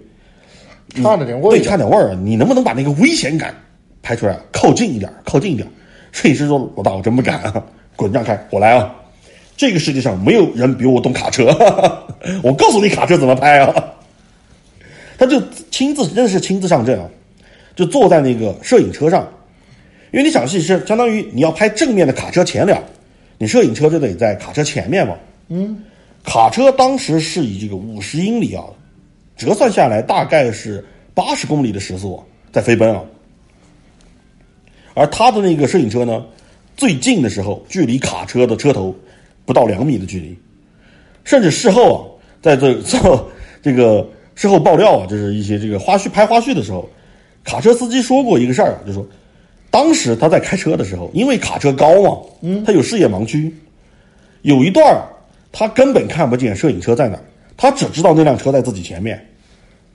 差着点味儿对，差点味儿。你能不能把那个危险感拍出来？靠近一点，靠近一点。摄影师说：“老大，我真不敢啊，滚，让开，我来啊！这个世界上没有人比我懂卡车，(laughs) 我告诉你卡车怎么拍啊！”他就亲自，真的是亲自上阵啊。就坐在那个摄影车上，因为那场戏是相当于你要拍正面的卡车前脸，你摄影车就得在卡车前面嘛。嗯，卡车当时是以这个五十英里啊，折算下来大概是八十公里的时速在飞奔啊。而他的那个摄影车呢，最近的时候距离卡车的车头不到两米的距离，甚至事后啊，在这做 (laughs) 这个事后爆料啊，就是一些这个花絮拍花絮的时候。卡车司机说过一个事儿，就说当时他在开车的时候，因为卡车高嘛，嗯，他有视野盲区，有一段他根本看不见摄影车在哪，他只知道那辆车在自己前面，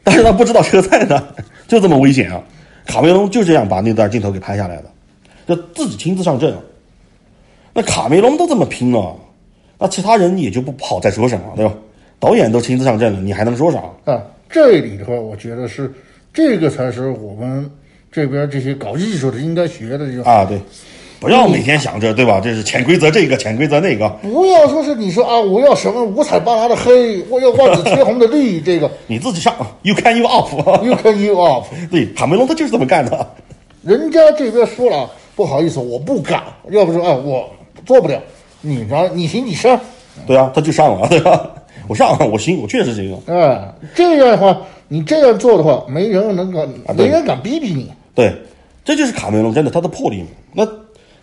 但是他不知道车在哪，(laughs) 就这么危险啊！卡梅隆就这样把那段镜头给拍下来了，就自己亲自上阵。那卡梅隆都这么拼了，那其他人也就不好再说什么，对吧？导演都亲自上阵了，你还能说啥啊？这里的话，我觉得是。这个才是我们这边这些搞艺术的应该学的这个啊，对，不要每天想着对吧？这是潜规则，这个潜规则那个，不要说是你说啊，我要什么五彩斑斓的黑，我要万紫千红的绿，这个 (laughs) 你自己上，You can you up，You (laughs) can you up，对，卡梅隆他就是这么干的。人家这边说了，不好意思，我不敢，要不说啊，我做不了，你呢？你行你上，对啊，他就上了，对吧？(laughs) 我上，我行，我确实行。啊，这样的话。你这样做的话，没人能敢，没人敢逼逼你。对，这就是卡梅隆真的他的魄力嘛。那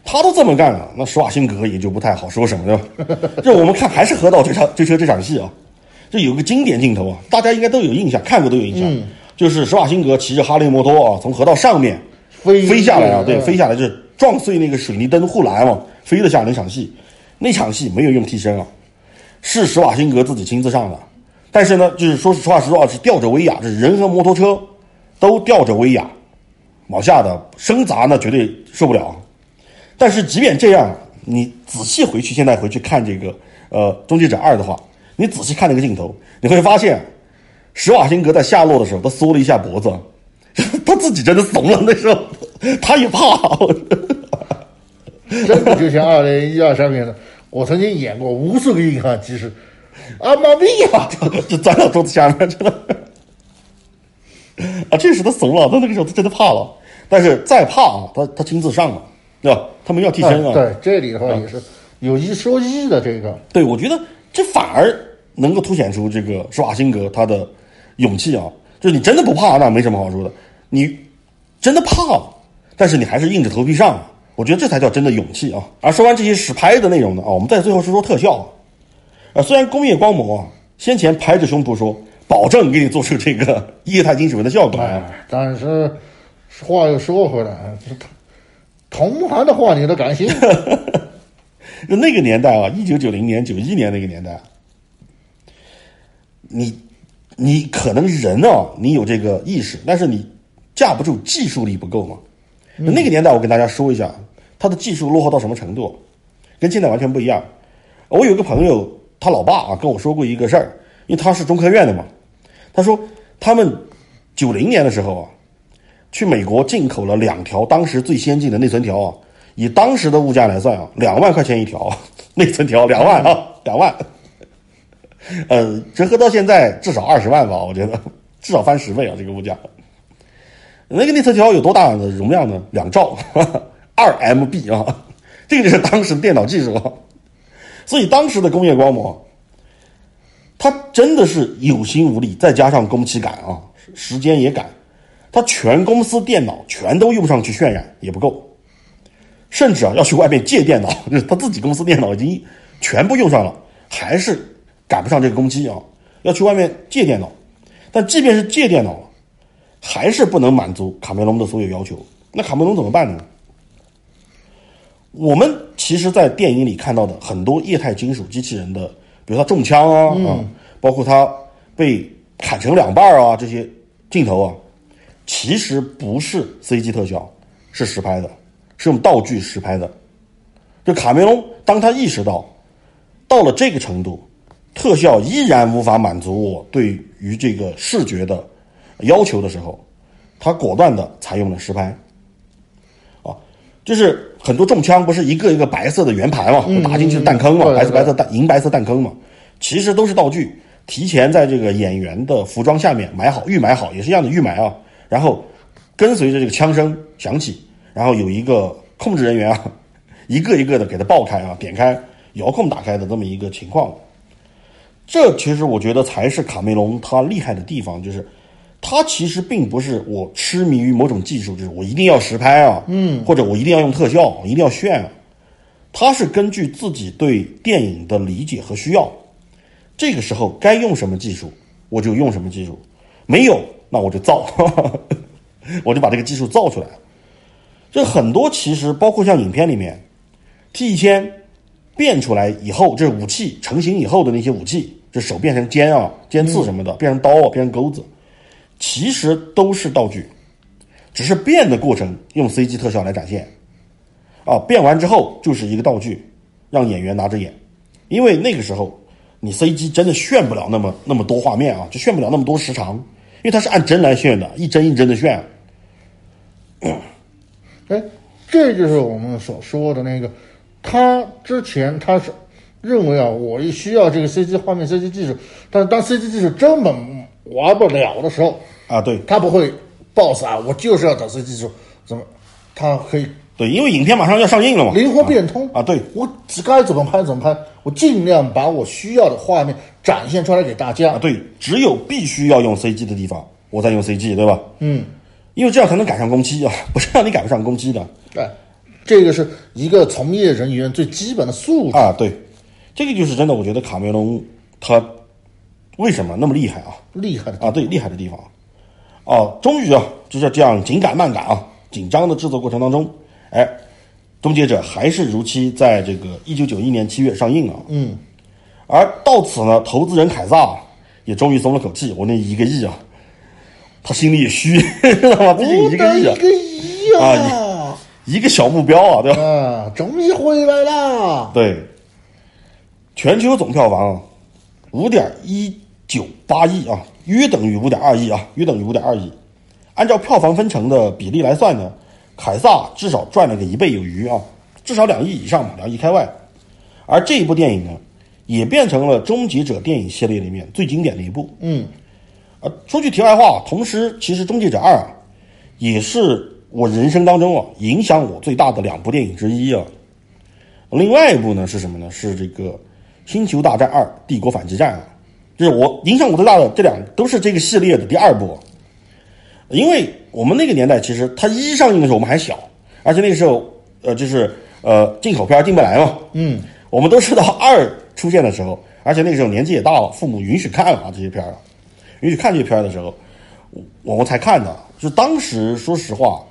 他都这么干了，那施瓦辛格也就不太好说什么了。(laughs) 就我们看，还是河道追车追车这场戏啊，这有个经典镜头啊，大家应该都有印象，看过都有印象，就是施瓦辛格骑着哈雷摩托啊，从河道上面飞飞下来啊，对，飞下来就是撞碎那个水泥灯护栏嘛，飞了下来那场戏。那场戏没有用替身啊，是施瓦辛格自己亲自上的。但是呢，就是说实话实话，是吊着威亚，这人和摩托车都吊着威亚往下的生砸，那绝对受不了。但是即便这样，你仔细回去现在回去看这个呃《终结者二》的话，你仔细看那个镜头，你会发现，施瓦辛格在下落的时候，他缩了一下脖子，(laughs) 他自己真的怂了。那时候他也怕，真的就像二零一二上面的，我曾经演过无数个硬汉，其实。啊妈咪呀！就钻到桌子下面去了。啊，这时他怂了，他那个时候他真的怕了。但是再怕啊，他他亲自上了，对吧？他们要替身啊。对，这里的话也是有一说一的这个。对，我觉得这反而能够凸显出这个施瓦辛格他的勇气啊。就是你真的不怕，那没什么好说的。你真的怕了，但是你还是硬着头皮上。我觉得这才叫真的勇气啊。而说完这些实拍的内容呢，啊，我们再最后说说特效。啊，啊虽然工业光魔啊先前拍着胸脯说保证给你做出这个 (laughs) 液态金属的效果，但是话又说回来，同行的话你都敢信？那 (laughs) 那个年代啊，一九九零年、九一年那个年代，你你可能人啊，你有这个意识，但是你架不住技术力不够嘛。那个年代，我跟大家说一下，他的技术落后到什么程度，跟现在完全不一样。我有个朋友。他老爸啊跟我说过一个事儿，因为他是中科院的嘛，他说他们九零年的时候啊，去美国进口了两条当时最先进的内存条啊，以当时的物价来算啊，两万块钱一条 (laughs) 内存条，两万啊，两万，(laughs) 呃，折合到现在至少二十万吧，我觉得 (laughs) 至少翻十倍啊，这个物价。那个内存条有多大的容量呢？两兆，二 MB 啊，这个就是当时的电脑技术。所以当时的工业光魔，他真的是有心无力，再加上工期赶啊，时间也赶，他全公司电脑全都用上去渲染也不够，甚至啊要去外面借电脑，(laughs) 他自己公司电脑已经全部用上了，还是赶不上这个工期啊，要去外面借电脑。但即便是借电脑，还是不能满足卡梅隆的所有要求。那卡梅隆怎么办呢？我们其实，在电影里看到的很多液态金属机器人的，比如他中枪啊，啊，包括他被砍成两半啊，这些镜头啊，其实不是 CG 特效，是实拍的，是用道具实拍的。就卡梅隆，当他意识到到了这个程度，特效依然无法满足我对于这个视觉的要求的时候，他果断的采用了实拍。啊，就是很多中枪不是一个一个白色的圆盘嘛，打进去的弹坑嘛，白色白色弹银白色弹坑嘛，其实都是道具，提前在这个演员的服装下面埋好预埋好，也是一样的预埋啊，然后跟随着这个枪声响起，然后有一个控制人员啊，(laughs) 一个一个的给它爆开啊，点开遥控打开的这么一个情况。这其实我觉得才是卡梅隆他厉害的地方，就是他其实并不是我痴迷于某种技术，就是我一定要实拍啊，嗯，或者我一定要用特效，我一定要炫啊。他是根据自己对电影的理解和需要，这个时候该用什么技术我就用什么技术，没有那我就造，(laughs) 我就把这个技术造出来。这很多其实包括像影片里面，T 一千变出来以后，这是武器成型以后的那些武器，这手变成尖啊、尖刺什么的，变成刀啊、变成钩子，其实都是道具，只是变的过程用 CG 特效来展现。啊，变完之后就是一个道具，让演员拿着演，因为那个时候你 CG 真的炫不了那么那么多画面啊，就炫不了那么多时长，因为它是按帧来炫的，一帧一帧的炫。哎，这就是我们所说的那个，他之前他是认为啊，我需要这个 CG 画面、CG 技术，但是当 CG 技术这么玩不了的时候，啊，对他不会 boss 啊，我就是要找 CG 技术，怎么？他可以对，因为影片马上要上映了嘛，灵活变通啊，对，我该怎么拍怎么拍，我尽量把我需要的画面展现出来给大家。啊，对，只有必须要用 CG 的地方，我再用 CG，对吧？嗯，因为这样才能赶上工期啊，不是让你赶不上工期的对，这个是一个从业人员最基本的素质。啊。对，这个就是真的，我觉得卡梅隆他为什么那么厉害啊？厉害的啊，对，厉害的地方啊，终于啊，就是这样紧赶慢赶啊，紧张的制作过程当中，哎，终结者还是如期在这个一九九一年七月上映啊。嗯，而到此呢，投资人凯撒也终于松了口气，我那一个亿啊，他心里也虚，知道吗？毕竟一个亿啊，一个亿啊！一个小目标啊，对吧？啊，终于回来了。对，全球总票房五点一九八亿啊，约等于五点二亿啊，约等于五点二亿。按照票房分成的比例来算呢，凯撒至少赚了个一倍有余啊，至少两亿以上嘛，两亿开外。而这一部电影呢，也变成了《终结者》电影系列里面最经典的一部。嗯，啊，说句题外话，同时其实《终结者二》啊，也是我人生当中啊影响我最大的两部电影之一啊。另外一部呢是什么呢？是这个《星球大战二：帝国反击战》啊，就是我影响我最大的这两都是这个系列的第二部。因为我们那个年代，其实它一上映的时候我们还小，而且那个时候呃就是呃进口片进不来嘛，嗯，我们都是到二出现的时候，而且那个时候年纪也大了，父母允许看了啊这些片儿，允许看这些片儿的时候，我我们才看的。就当时说实话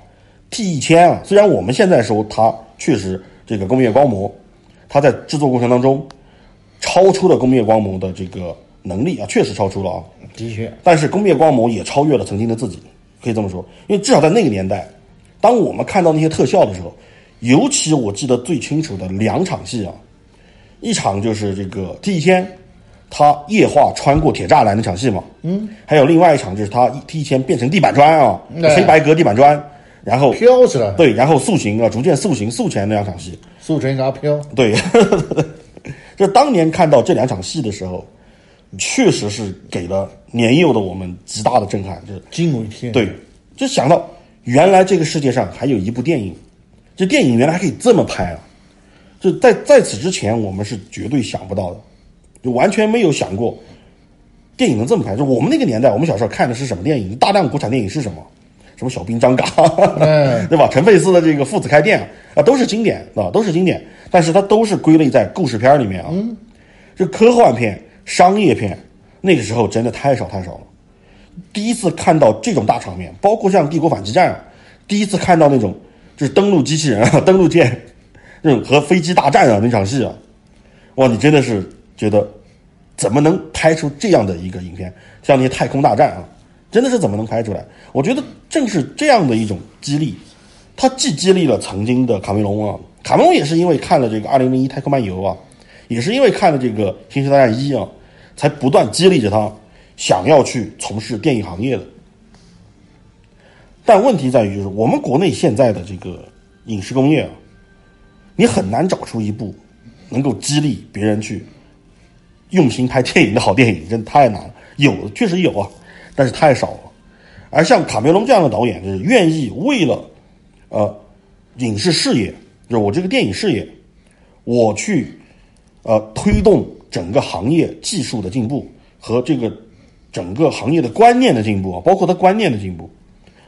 ，T 一千啊，虽然我们现在说它确实这个工业光魔，它在制作过程当中超出了工业光魔的这个能力啊，确实超出了啊。的确，但是工业光魔也超越了曾经的自己，可以这么说。因为至少在那个年代，当我们看到那些特效的时候，尤其我记得最清楚的两场戏啊，一场就是这个第一天他液化穿过铁栅栏那场戏嘛，嗯，还有另外一场就是他 T 一天变成地板砖啊，哎黑白格地板砖，然后飘起来，对，然后塑形啊，逐渐塑形塑起来那两场戏，塑成给它飘。对，(laughs) 就当年看到这两场戏的时候，确实是给了年幼的我们极大的震撼，就是惊为天人。对，就想到原来这个世界上还有一部电影，这电影原来还可以这么拍啊！就在在此之前，我们是绝对想不到的，就完全没有想过电影能这么拍。就我们那个年代，我们小时候看的是什么电影？大量国产电影是什么？什么小兵张嘎，哎 (laughs) 对吧？陈佩斯的这个父子开店啊，都是经典啊，都是经典，但是它都是归类在故事片里面啊。嗯，这科幻片、商业片，那个时候真的太少太少了。第一次看到这种大场面，包括像《帝国反击战》啊，第一次看到那种就是登陆机器人啊、(laughs) 登陆舰那种和飞机大战啊那场戏啊，哇，你真的是觉得怎么能拍出这样的一个影片？像那些太空大战啊，真的是怎么能拍出来？我觉得正是这样的一种激励，它既激励了曾经的卡梅隆啊，卡梅隆也是因为看了这个《二零零一太空漫游》啊，也是因为看了这个《星球大战一》啊，才不断激励着他想要去从事电影行业的。但问题在于，就是我们国内现在的这个影视工业啊，你很难找出一部能够激励别人去用心拍电影的好电影，真的太难了。有的确实有啊，但是太少了。而像卡梅隆这样的导演，就是愿意为了呃影视事业，就是我这个电影事业，我去呃推动整个行业技术的进步和这个整个行业的观念的进步啊，包括他观念的进步，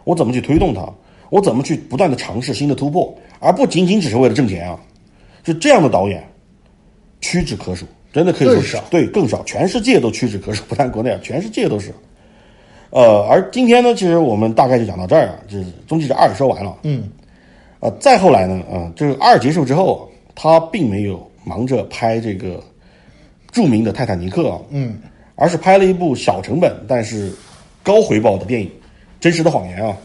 我怎么去推动它？我怎么去不断的尝试新的突破，而不仅仅只是为了挣钱啊？就这样的导演屈指可数，真的可以说更少对更少，全世界都屈指可数，不但国内啊，全世界都是。呃，而今天呢，其实我们大概就讲到这儿啊，就是终极者二说完了。嗯，呃，再后来呢，啊、这个二结束之后，他并没有忙着拍这个著名的《泰坦尼克》啊，嗯，而是拍了一部小成本但是高回报的电影《真实的谎言》啊。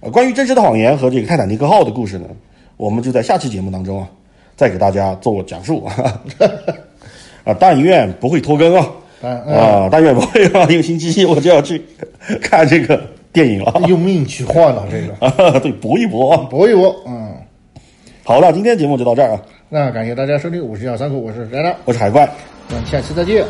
呃，关于《真实的谎言》和这个泰坦尼克号的故事呢，我们就在下期节目当中啊，再给大家做讲述啊。(laughs) 啊，但愿不会拖更啊。啊，但愿不会啊，一个星期一我就要去看这个电影了 (laughs) 用命去换了这个，啊，(laughs) 对，搏一搏啊。搏一搏，嗯。好了，今天节目就到这儿啊，那感谢大家收听，我是小三口，我是宅长，我是海怪。咱们下期再见。